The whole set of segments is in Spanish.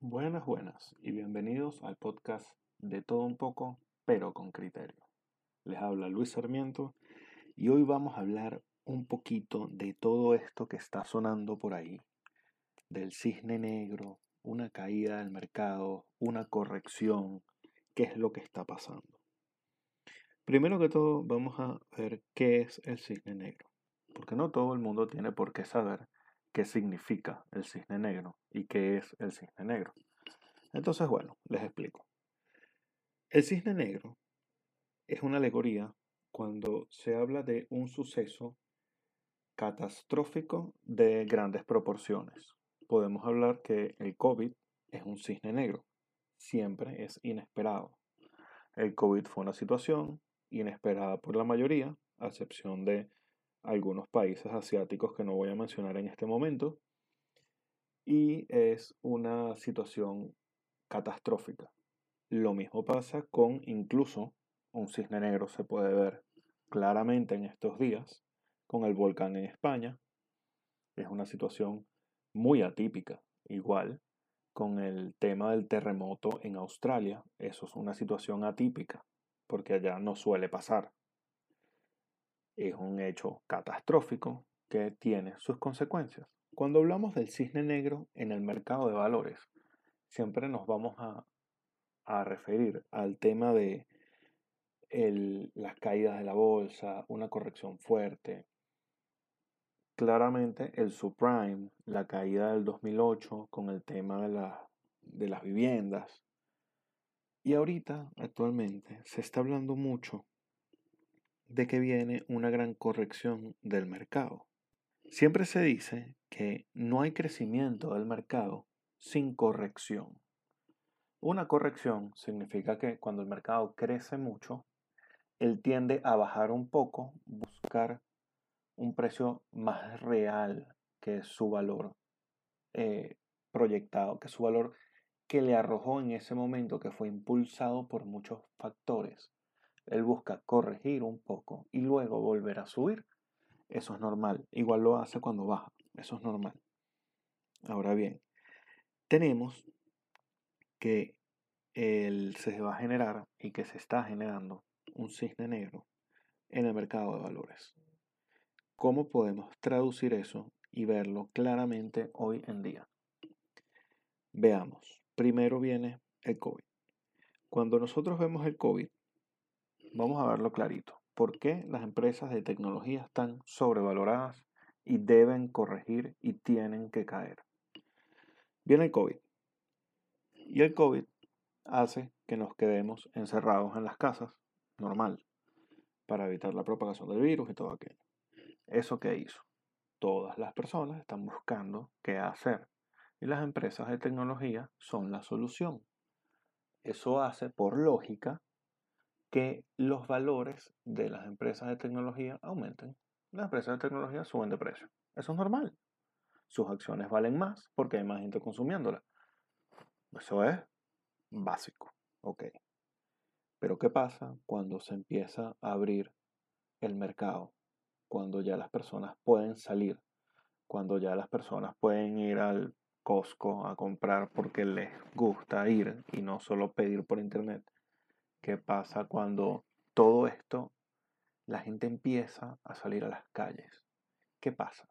Buenas, buenas y bienvenidos al podcast de todo un poco, pero con criterio. Les habla Luis Sarmiento y hoy vamos a hablar un poquito de todo esto que está sonando por ahí, del cisne negro, una caída del mercado, una corrección, qué es lo que está pasando. Primero que todo, vamos a ver qué es el cisne negro, porque no todo el mundo tiene por qué saber qué significa el cisne negro y qué es el cisne negro. Entonces, bueno, les explico. El cisne negro es una alegoría cuando se habla de un suceso catastrófico de grandes proporciones. Podemos hablar que el COVID es un cisne negro, siempre es inesperado. El COVID fue una situación inesperada por la mayoría, a excepción de algunos países asiáticos que no voy a mencionar en este momento, y es una situación catastrófica. Lo mismo pasa con incluso un cisne negro se puede ver claramente en estos días con el volcán en España. Es una situación muy atípica. Igual con el tema del terremoto en Australia, eso es una situación atípica, porque allá no suele pasar. Es un hecho catastrófico que tiene sus consecuencias. Cuando hablamos del cisne negro en el mercado de valores, siempre nos vamos a, referir al tema de las caídas de la bolsa, una corrección fuerte. Claramente el subprime, la caída del 2008 con el tema de las viviendas. Y ahorita, actualmente, se está hablando mucho de que viene una gran corrección del mercado. Siempre se dice que no hay crecimiento del mercado sin corrección. Una corrección significa que cuando el mercado crece mucho, él tiende a bajar un poco, buscar un precio más real que su valor eh, proyectado, que su valor que le arrojó en ese momento, que fue impulsado por muchos factores. Él busca corregir un poco y luego volver a subir. Eso es normal. Igual lo hace cuando baja. Eso es normal. Ahora bien, tenemos que el, se va a generar y que se está generando un cisne negro en el mercado de valores. ¿Cómo podemos traducir eso y verlo claramente hoy en día? Veamos. Primero viene el COVID. Cuando nosotros vemos el COVID, vamos a verlo clarito. ¿Por qué las empresas de tecnología están sobrevaloradas y deben corregir y tienen que caer? Viene el COVID. Y el COVID hace que nos quedemos encerrados en las casas normal para evitar la propagación del virus y todo aquello. ¿Eso qué hizo? Todas las personas están buscando qué hacer y las empresas de tecnología son la solución. Eso hace, por lógica, que los valores de las empresas de tecnología aumenten. Las empresas de tecnología suben de precio. Eso es normal. Sus acciones valen más porque hay más gente consumiéndolas. Eso es básico. Ok. Pero ¿qué pasa cuando se empieza a abrir el mercado? Cuando ya las personas pueden salir, cuando ya las personas pueden ir al Costco a comprar porque les gusta ir y no solo pedir por internet. ¿Qué pasa cuando todo esto, la gente empieza a salir a las calles? ¿Qué pasa?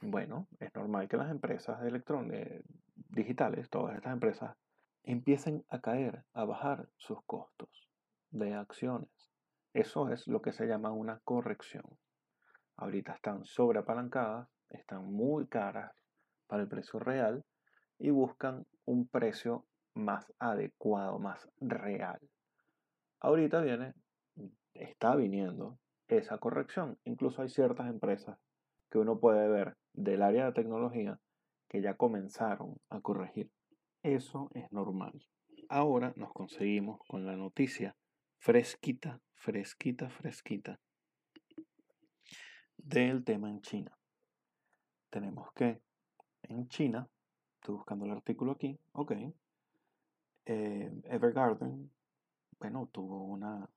Bueno, es normal que las empresas de electrónicos digitales, todas estas empresas, empiecen a caer, a bajar sus costos de acciones. Eso es lo que se llama una corrección. Ahorita están sobreapalancadas, están muy caras para el precio real y buscan un precio más adecuado, más real. Ahorita viene, está viniendo esa corrección. Incluso hay ciertas empresas que uno puede ver del área de tecnología que ya comenzaron a corregir. Eso es normal. Ahora nos conseguimos con la noticia fresquita, fresquita, fresquita del tema en China. Tenemos que en China, estoy buscando el artículo aquí, ok, eh, Evergarden, bueno, tuvo una,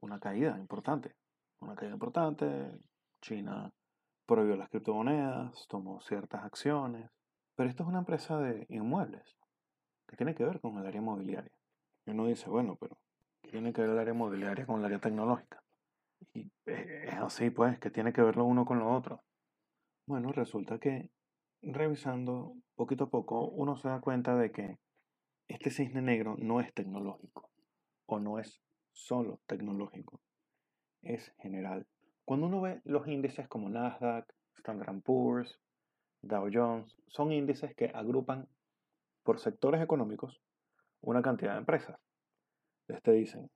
una caída importante, una caída importante, China prohibió las criptomonedas, tomó ciertas acciones, pero esto es una empresa de inmuebles que tiene que ver con el área inmobiliaria. Y uno dice, bueno, pero ¿qué tiene que ver el área inmobiliaria con el área tecnológica? Y es así, pues, que tiene que ver lo uno con lo otro. Bueno, resulta que revisando poquito a poco, uno se da cuenta de que este cisne negro no es tecnológico o no es solo tecnológico, es general. Cuando uno ve los índices como Nasdaq, Standard Poor's, Dow Jones, son índices que agrupan por sectores económicos una cantidad de empresas. Este dicen,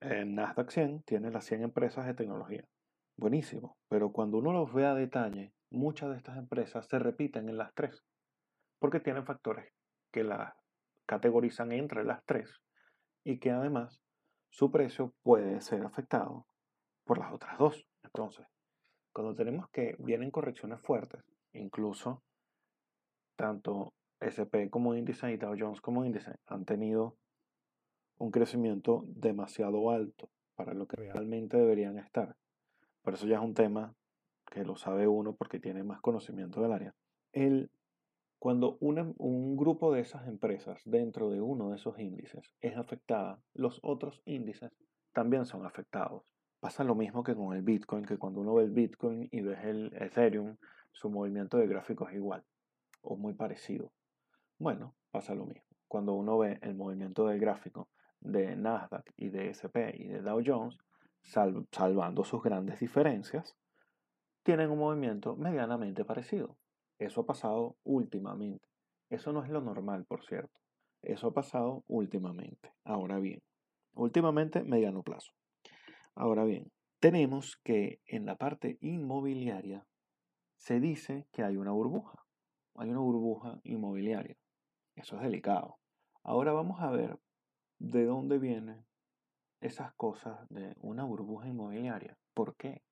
en Nasdaq 100 tiene las 100 empresas de tecnología. Buenísimo, pero cuando uno los ve a detalle, muchas de estas empresas se repiten en las tres, porque tienen factores que las categorizan entre las tres y que además su precio puede ser afectado por las otras dos. Entonces, cuando tenemos que vienen correcciones fuertes, incluso tanto SP como índice y Dow Jones como índice han tenido un crecimiento demasiado alto para lo que realmente deberían estar. Por eso ya es un tema que lo sabe uno porque tiene más conocimiento del área. El, cuando un grupo de esas empresas dentro de uno de esos índices es afectada, los otros índices también son afectados. Pasa lo mismo que con el Bitcoin, que cuando uno ve el Bitcoin y ve el Ethereum, su movimiento de gráfico es igual o muy parecido. Bueno, pasa lo mismo. Cuando uno ve el movimiento del gráfico de Nasdaq y de SP y de Dow Jones, salvando sus grandes diferencias, tienen un movimiento medianamente parecido. Eso ha pasado últimamente. Eso no es lo normal, por cierto. Eso ha pasado últimamente. Ahora bien, últimamente mediano plazo. Ahora bien, tenemos que en la parte inmobiliaria se dice que hay una burbuja. Hay una burbuja inmobiliaria. Eso es delicado. Ahora vamos a ver de dónde vienen esas cosas de una burbuja inmobiliaria. ¿Por qué?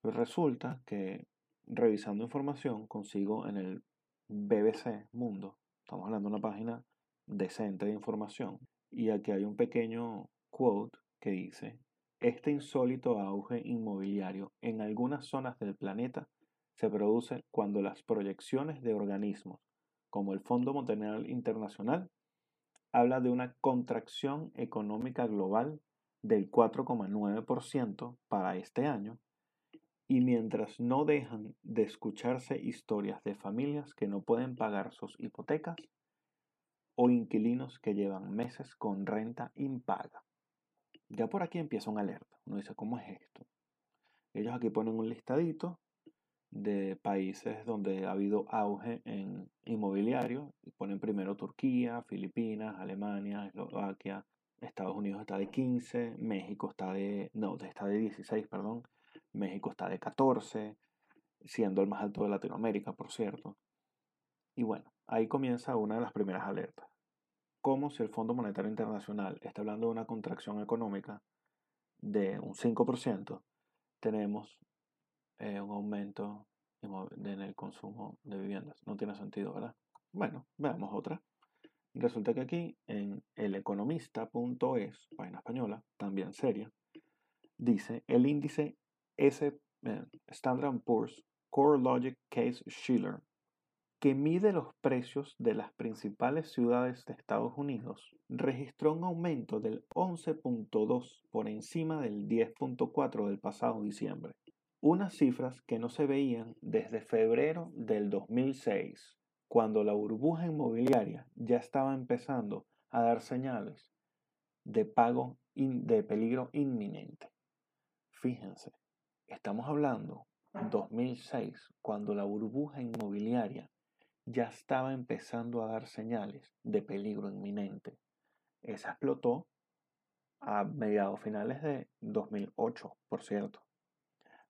Pues resulta que revisando información consigo en el BBC Mundo, estamos hablando de una página decente de información, y aquí hay un pequeño quote que dice, este insólito auge inmobiliario en algunas zonas del planeta se produce cuando las proyecciones de organismos como el Fondo Monetario Internacional habla de una contracción económica global del 4,9% para este año y mientras no dejan de escucharse historias de familias que no pueden pagar sus hipotecas o inquilinos que llevan meses con renta impaga. Ya por aquí empieza una alerta. Uno dice, ¿cómo es esto? Ellos aquí ponen un listadito de países donde ha habido auge en inmobiliario y ponen primero Turquía, Filipinas, Alemania, Eslovaquia, Estados Unidos está de 15, México está de, no, está de 16, perdón, México está de 14, siendo el más alto de Latinoamérica, por cierto. Y bueno, ahí comienza una de las primeras alertas. Como si el Fondo Monetario Internacional está hablando de una contracción económica de un 5%, tenemos eh, un aumento en el consumo de viviendas. No tiene sentido, ¿verdad? Bueno, veamos otra. Resulta que aquí en eleconomista.es, página española, también seria, dice el índice S, eh, Standard Poor's Core Logic Case Schiller, que mide los precios de las principales ciudades de Estados Unidos, registró un aumento del 11.2 por encima del 10.4 del pasado diciembre. Unas cifras que no se veían desde febrero del 2006 cuando la burbuja inmobiliaria ya estaba empezando a dar señales de pago de peligro inminente. Fíjense, estamos hablando 2006, cuando la burbuja inmobiliaria ya estaba empezando a dar señales de peligro inminente. Esa explotó a mediados finales de 2008, por cierto.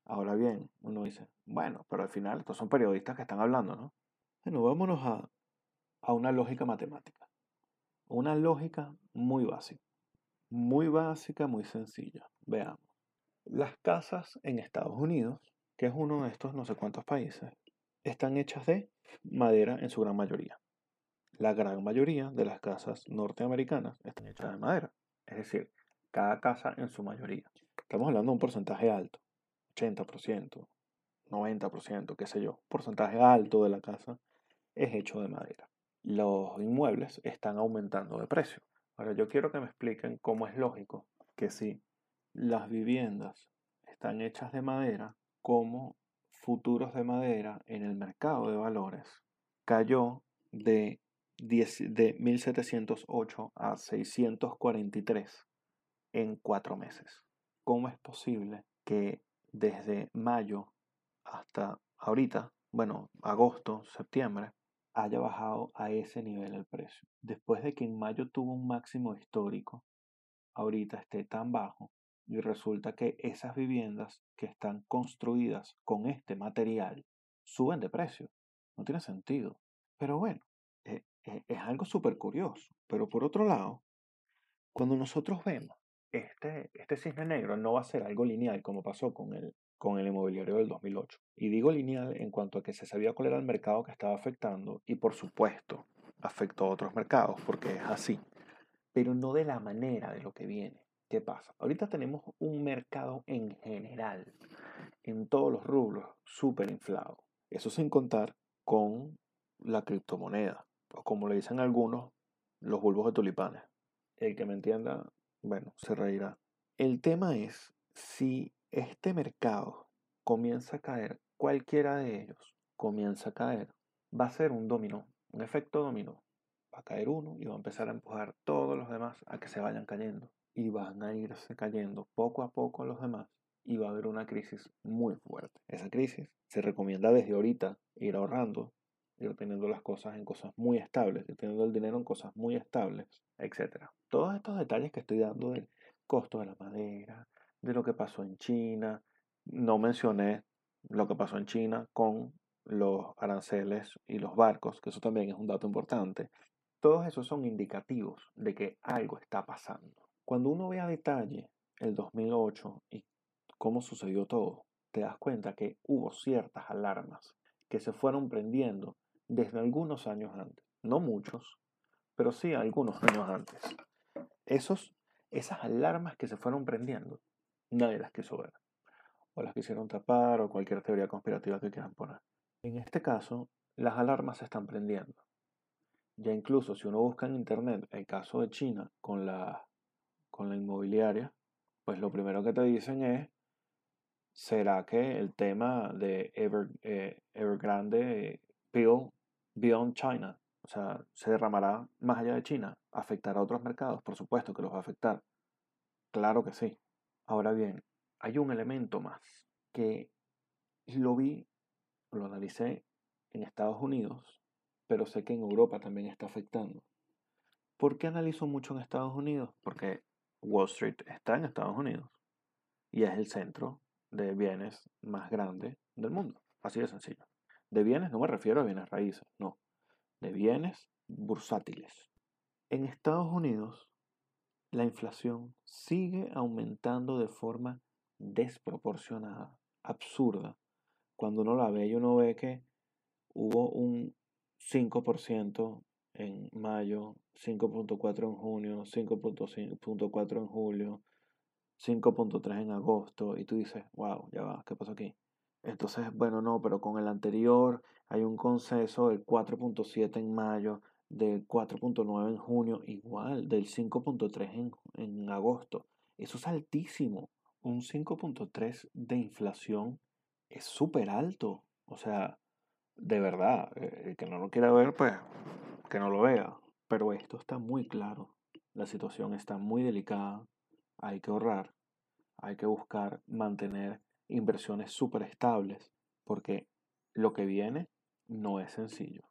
Ahora bien, uno dice, bueno, pero al final estos son periodistas que están hablando, ¿no? Bueno, vámonos a, a una lógica matemática. Una lógica muy básica. Muy básica, muy sencilla. Veamos. Las casas en Estados Unidos, que es uno de estos no sé cuántos países, están hechas de madera en su gran mayoría. La gran mayoría de las casas norteamericanas están hechas de madera. Es decir, cada casa en su mayoría. Estamos hablando de un porcentaje alto, 80%, 90%, qué sé yo, porcentaje alto de la casa es hecho de madera. Los inmuebles están aumentando de precio. Ahora yo quiero que me expliquen cómo es lógico que si las viviendas están hechas de madera, como futuros de madera en el mercado de valores cayó de, de 1708 a 643 en cuatro meses. ¿Cómo es posible que desde mayo hasta ahorita, bueno, agosto, septiembre, haya bajado a ese nivel el precio? Después de que en mayo tuvo un máximo histórico, ahorita esté tan bajo y resulta que esas viviendas que están construidas con este material suben de precio. No tiene sentido. Pero bueno, eh, eh, es algo súper curioso. Pero por otro lado, cuando nosotros vemos este, este cisne negro, no va a ser algo lineal como pasó con el, con el inmobiliario del 2008. Y digo lineal en cuanto a que se sabía cuál era el mercado que estaba afectando y por supuesto afectó a otros mercados porque es así, pero no de la manera de lo que viene. ¿Qué pasa? Ahorita tenemos un mercado en general, en todos los rubros, súper inflado. Eso sin contar con la criptomoneda, o como le dicen algunos, los bulbos de tulipanes. El que me entienda, bueno, se reirá. El tema es si este mercado comienza a caer, cualquiera de ellos comienza a caer, va a ser un dominó, un efecto dominó. Va a caer uno y va a empezar a empujar todos los demás a que se vayan cayendo. Y van a irse cayendo poco a poco los demás y va a haber una crisis muy fuerte. Esa crisis se recomienda desde ahorita ir ahorrando, ir teniendo las cosas en cosas muy estables, ir teniendo el dinero en cosas muy estables, etc. Todos estos detalles que estoy dando del costo de la madera, de lo que pasó en China, no mencioné lo que pasó en China con los aranceles y los barcos, que eso también es un dato importante. Todos esos son indicativos de que algo está pasando. Cuando uno ve a detalle el 2008 y cómo sucedió todo, te das cuenta que hubo ciertas alarmas que se fueron prendiendo desde algunos años antes. No muchos, pero sí algunos años antes. Esos, esas alarmas que se fueron prendiendo, nadie las quiso ver. O las quisieron tapar o cualquier teoría conspirativa que quieran poner. En este caso, las alarmas se están prendiendo. Ya incluso si uno busca en internet el caso de China con la, con la inmobiliaria, pues lo primero que te dicen es ¿Será que el tema de Ever, eh, Evergrande Bill Beyond China, o sea, se derramará más allá de China? ¿Afectará a otros mercados? Por supuesto que los va a afectar. Claro que sí. Ahora bien, hay un elemento más que lo vi, lo analicé en Estados Unidos, pero sé que en Europa también está afectando. ¿Por qué analizo mucho en Estados Unidos? Porque Wall Street está en Estados Unidos y es el centro de bienes más grande del mundo. Así de sencillo. De bienes no me refiero a bienes raíces, no. De bienes bursátiles. En Estados Unidos, la inflación sigue aumentando de forma desproporcionada, absurda. Cuando uno la ve y uno ve que hubo un 5% en mayo, 5.4 en junio, 5.4 en julio, 5.3 en agosto y tú dices, wow, ya va, ¿qué pasó aquí? Entonces, bueno, no, pero con el anterior hay un consenso del 4.7 en mayo, del 4.9 en junio, igual, del 5.3 en, en agosto. Eso es altísimo. Un 5.3 de inflación es súper alto. O sea, de verdad, eh, el que no lo quiera ver, pues que no lo vea. Pero esto está muy claro. La situación está muy delicada hay que ahorrar, hay que buscar mantener inversiones súper estables, porque lo que viene no es sencillo.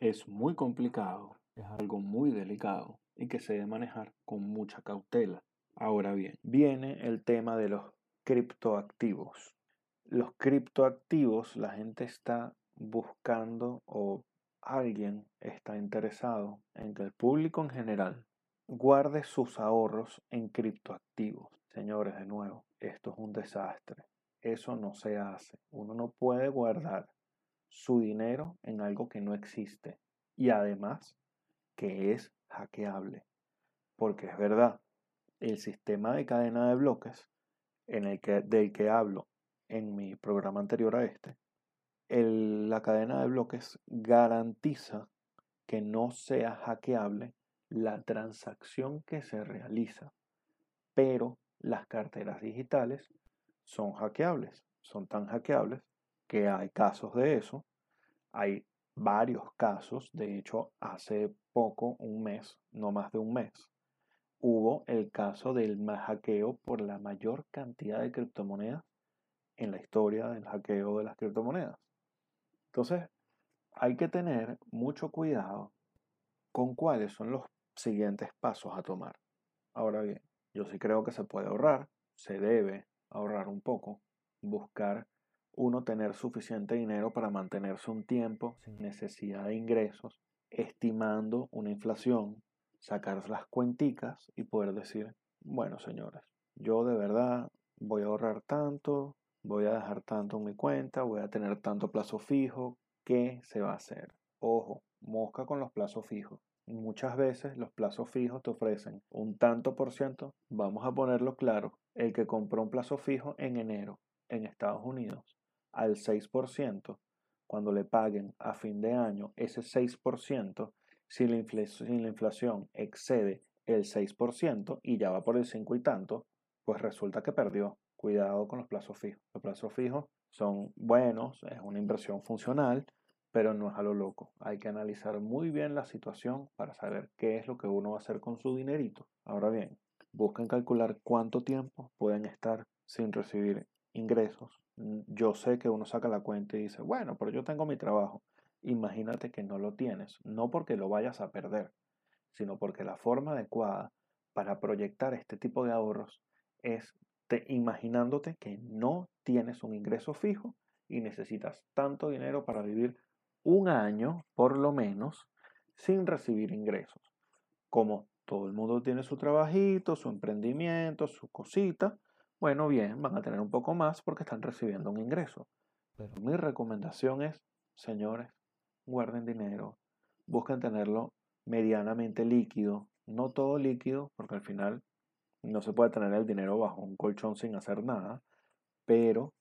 Es muy complicado, es algo muy delicado y que se debe manejar con mucha cautela. Ahora bien, viene el tema de los criptoactivos. Los criptoactivos, la gente está buscando o alguien está interesado en que el público en general Guarde sus ahorros en criptoactivos. Señores, de nuevo, esto es un desastre. Eso no se hace. Uno no puede guardar su dinero en algo que no existe. Y además, que es hackeable. Porque es verdad, el sistema de cadena de bloques en el que, del que hablo en mi programa anterior a este, la cadena de bloques garantiza que no sea hackeable la transacción que se realiza, pero las carteras digitales son hackeables, son tan hackeables que hay casos de eso, hay varios casos, de hecho hace poco, un mes, no más de un mes, hubo el caso del hackeo por la mayor cantidad de criptomonedas en la historia del hackeo de las criptomonedas. Entonces, hay que tener mucho cuidado con cuáles son los siguientes pasos a tomar. Ahora bien, yo sí creo que se puede ahorrar, se debe ahorrar un poco, buscar uno tener suficiente dinero para mantenerse un tiempo sin necesidad de ingresos, estimando una inflación, sacar las cuenticas y poder decir, bueno señores, yo de verdad voy a ahorrar tanto, voy a dejar tanto en mi cuenta, voy a tener tanto plazo fijo, ¿qué se va a hacer? Ojo, mosca con los plazos fijos. Muchas veces los plazos fijos te ofrecen un tanto por ciento, vamos a ponerlo claro, el que compró un plazo fijo en enero en Estados Unidos al 6%, cuando le paguen a fin de año ese 6%, si la, si la inflación excede el 6% y ya va por el 5 y tanto, pues resulta que perdió. Cuidado con los plazos fijos. Los plazos fijos son buenos, es una inversión funcional, pero no es a lo loco. Hay que analizar muy bien la situación para saber qué es lo que uno va a hacer con su dinerito. Ahora bien, busquen calcular cuánto tiempo pueden estar sin recibir ingresos. Mm, yo sé que uno saca la cuenta y dice, bueno, pero yo tengo mi trabajo. Imagínate que no lo tienes, no porque lo vayas a perder, sino porque la forma adecuada para proyectar este tipo de ahorros es imaginándote que no tienes un ingreso fijo y necesitas tanto dinero para vivir un año, por lo menos, sin recibir ingresos. Como todo el mundo tiene su trabajito, su emprendimiento, su cosita, bueno, bien, van a tener un poco más porque están recibiendo un ingreso. Pero mi recomendación es, señores, guarden dinero, busquen tenerlo medianamente líquido, no todo líquido, porque al final no se puede tener el dinero bajo un colchón sin hacer nada, pero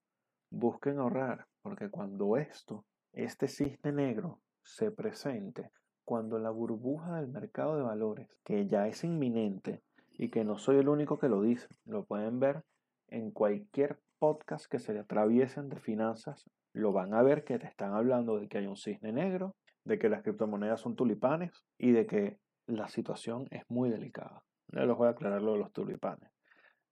busquen ahorrar, porque cuando esto este cisne negro se presente cuando la burbuja del mercado de valores, que ya es inminente y que no soy el único que lo dice, lo pueden ver en cualquier podcast que se le atraviesen de finanzas, lo van a ver que te están hablando de que hay un cisne negro, de que las criptomonedas son tulipanes y de que la situación es muy delicada. Les voy a aclarar lo de los tulipanes.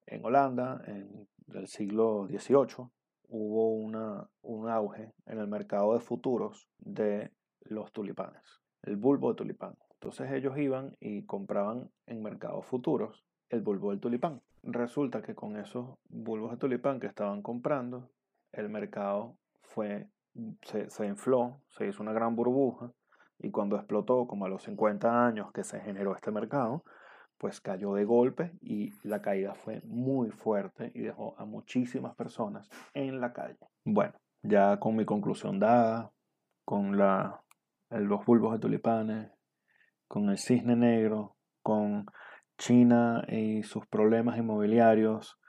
En Holanda, en el siglo XVIII, hubo un auge en el mercado de futuros de los tulipanes, el bulbo de tulipán. Entonces ellos iban y compraban en mercados futuros el bulbo del tulipán. Resulta que con esos bulbos de tulipán que estaban comprando, el mercado fue, se, se infló, se hizo una gran burbuja y cuando explotó, como a los 50 años que se generó este mercado, pues cayó de golpe y la caída fue muy fuerte y dejó a muchísimas personas en la calle. Bueno, ya con mi conclusión dada, con la, los bulbos de tulipanes, con el cisne negro, con China y sus problemas inmobiliarios,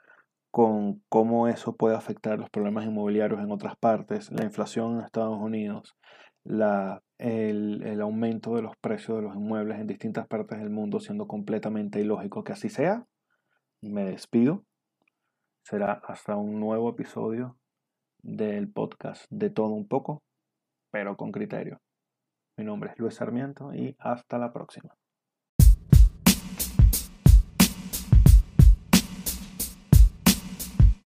con cómo eso puede afectar los problemas inmobiliarios en otras partes, la inflación en Estados Unidos, la el, aumento de los precios de los inmuebles en distintas partes del mundo, siendo completamente ilógico que así sea. Me despido. Será hasta un nuevo episodio del podcast de todo un poco, pero con criterio. Mi nombre es Luis Sarmiento y hasta la próxima.